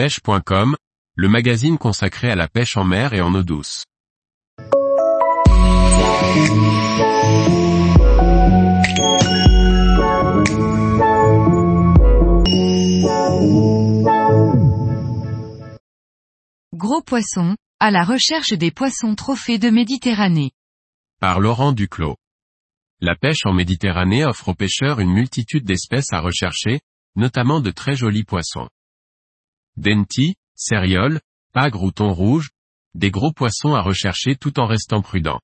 pêche.com, le magazine consacré à la pêche en mer et en eau douce. Gros poissons, à la recherche des poissons trophées de Méditerranée. Par Laurent Duclos. La pêche en Méditerranée offre aux pêcheurs une multitude d'espèces à rechercher, notamment de très jolis poissons. Denti, céréoles, pagre ou thon rouge, des gros poissons à rechercher tout en restant prudent.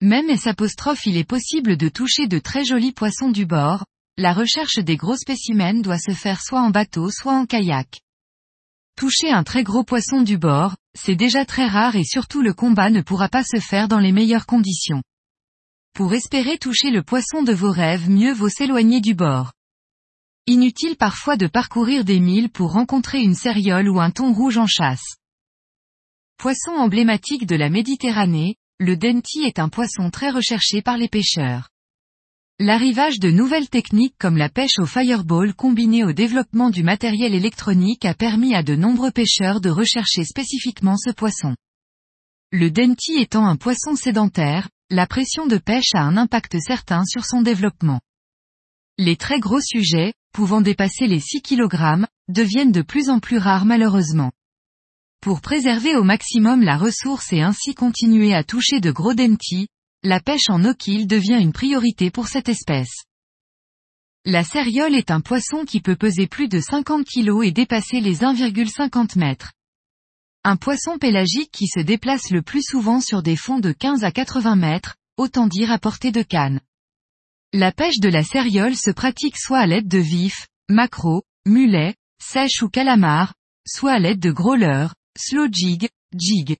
Même S il est possible de toucher de très jolis poissons du bord, la recherche des gros spécimens doit se faire soit en bateau soit en kayak. Toucher un très gros poisson du bord, c'est déjà très rare et surtout le combat ne pourra pas se faire dans les meilleures conditions. Pour espérer toucher le poisson de vos rêves mieux vaut s'éloigner du bord. Inutile parfois de parcourir des milles pour rencontrer une céréole ou un thon rouge en chasse. Poisson emblématique de la Méditerranée, le denti est un poisson très recherché par les pêcheurs. L'arrivage de nouvelles techniques comme la pêche au fireball combinée au développement du matériel électronique a permis à de nombreux pêcheurs de rechercher spécifiquement ce poisson. Le denti étant un poisson sédentaire, la pression de pêche a un impact certain sur son développement. Les très gros sujets, pouvant dépasser les 6 kg, deviennent de plus en plus rares malheureusement. Pour préserver au maximum la ressource et ainsi continuer à toucher de gros dentis, la pêche en eau devient une priorité pour cette espèce. La céréole est un poisson qui peut peser plus de 50 kg et dépasser les 1,50 mètres. Un poisson pélagique qui se déplace le plus souvent sur des fonds de 15 à 80 mètres, autant dire à portée de canne. La pêche de la céréole se pratique soit à l'aide de vifs, macros, mulets, sèches ou calamars, soit à l'aide de growlers, slow jig, jig.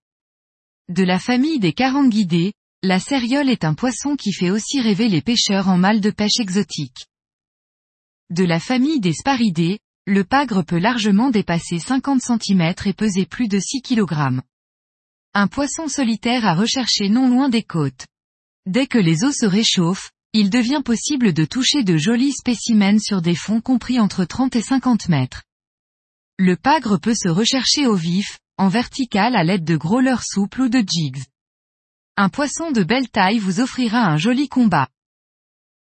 De la famille des carangidés, la céréole est un poisson qui fait aussi rêver les pêcheurs en mal de pêche exotique. De la famille des sparidés, le pagre peut largement dépasser 50 cm et peser plus de 6 kg. Un poisson solitaire à rechercher non loin des côtes. Dès que les eaux se réchauffent, il devient possible de toucher de jolis spécimens sur des fonds compris entre 30 et 50 mètres. Le pagre peut se rechercher au vif, en vertical à l'aide de growlers souples ou de jigs. Un poisson de belle taille vous offrira un joli combat.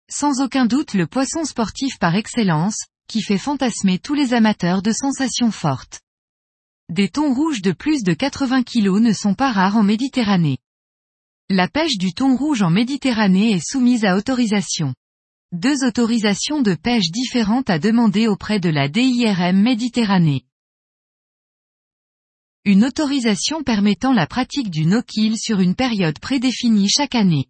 Sans aucun doute le poisson sportif par excellence, qui fait fantasmer tous les amateurs de sensations fortes. Des thons rouges de plus de 80 kg ne sont pas rares en Méditerranée. La pêche du thon rouge en Méditerranée est soumise à autorisation. Deux autorisations de pêche différentes à demander auprès de la DIRM Méditerranée. Une autorisation permettant la pratique du no-kill sur une période prédéfinie chaque année.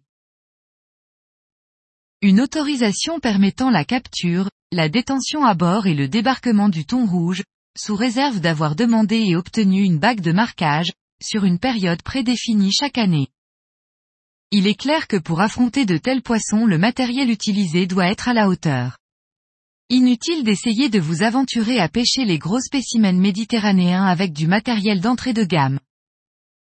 Une autorisation permettant la capture, la détention à bord et le débarquement du thon rouge, sous réserve d'avoir demandé et obtenu une bague de marquage, sur une période prédéfinie chaque année. Il est clair que pour affronter de tels poissons le matériel utilisé doit être à la hauteur. Inutile d'essayer de vous aventurer à pêcher les gros spécimens méditerranéens avec du matériel d'entrée de gamme.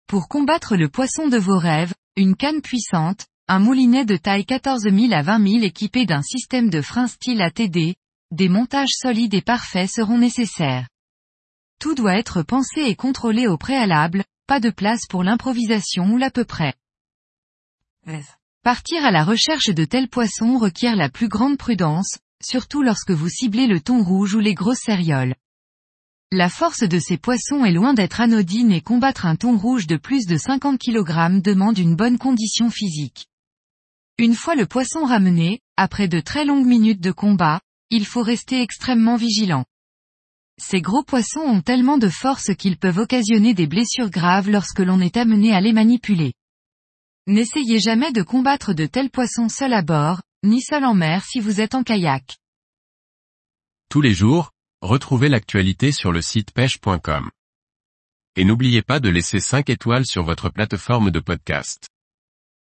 Pour combattre le poisson de vos rêves, une canne puissante, un moulinet de taille 14 000 à 20 000 équipé d'un système de frein style ATD, des montages solides et parfaits seront nécessaires. Tout doit être pensé et contrôlé au préalable, pas de place pour l'improvisation ou l'à peu près. Partir à la recherche de tels poissons requiert la plus grande prudence, surtout lorsque vous ciblez le thon rouge ou les grosses cérioles. La force de ces poissons est loin d'être anodine et combattre un thon rouge de plus de 50 kg demande une bonne condition physique. Une fois le poisson ramené, après de très longues minutes de combat, il faut rester extrêmement vigilant. Ces gros poissons ont tellement de force qu'ils peuvent occasionner des blessures graves lorsque l'on est amené à les manipuler. N'essayez jamais de combattre de tels poissons seul à bord, ni seul en mer si vous êtes en kayak. Tous les jours, retrouvez l'actualité sur le site pêche.com. Et n'oubliez pas de laisser 5 étoiles sur votre plateforme de podcast.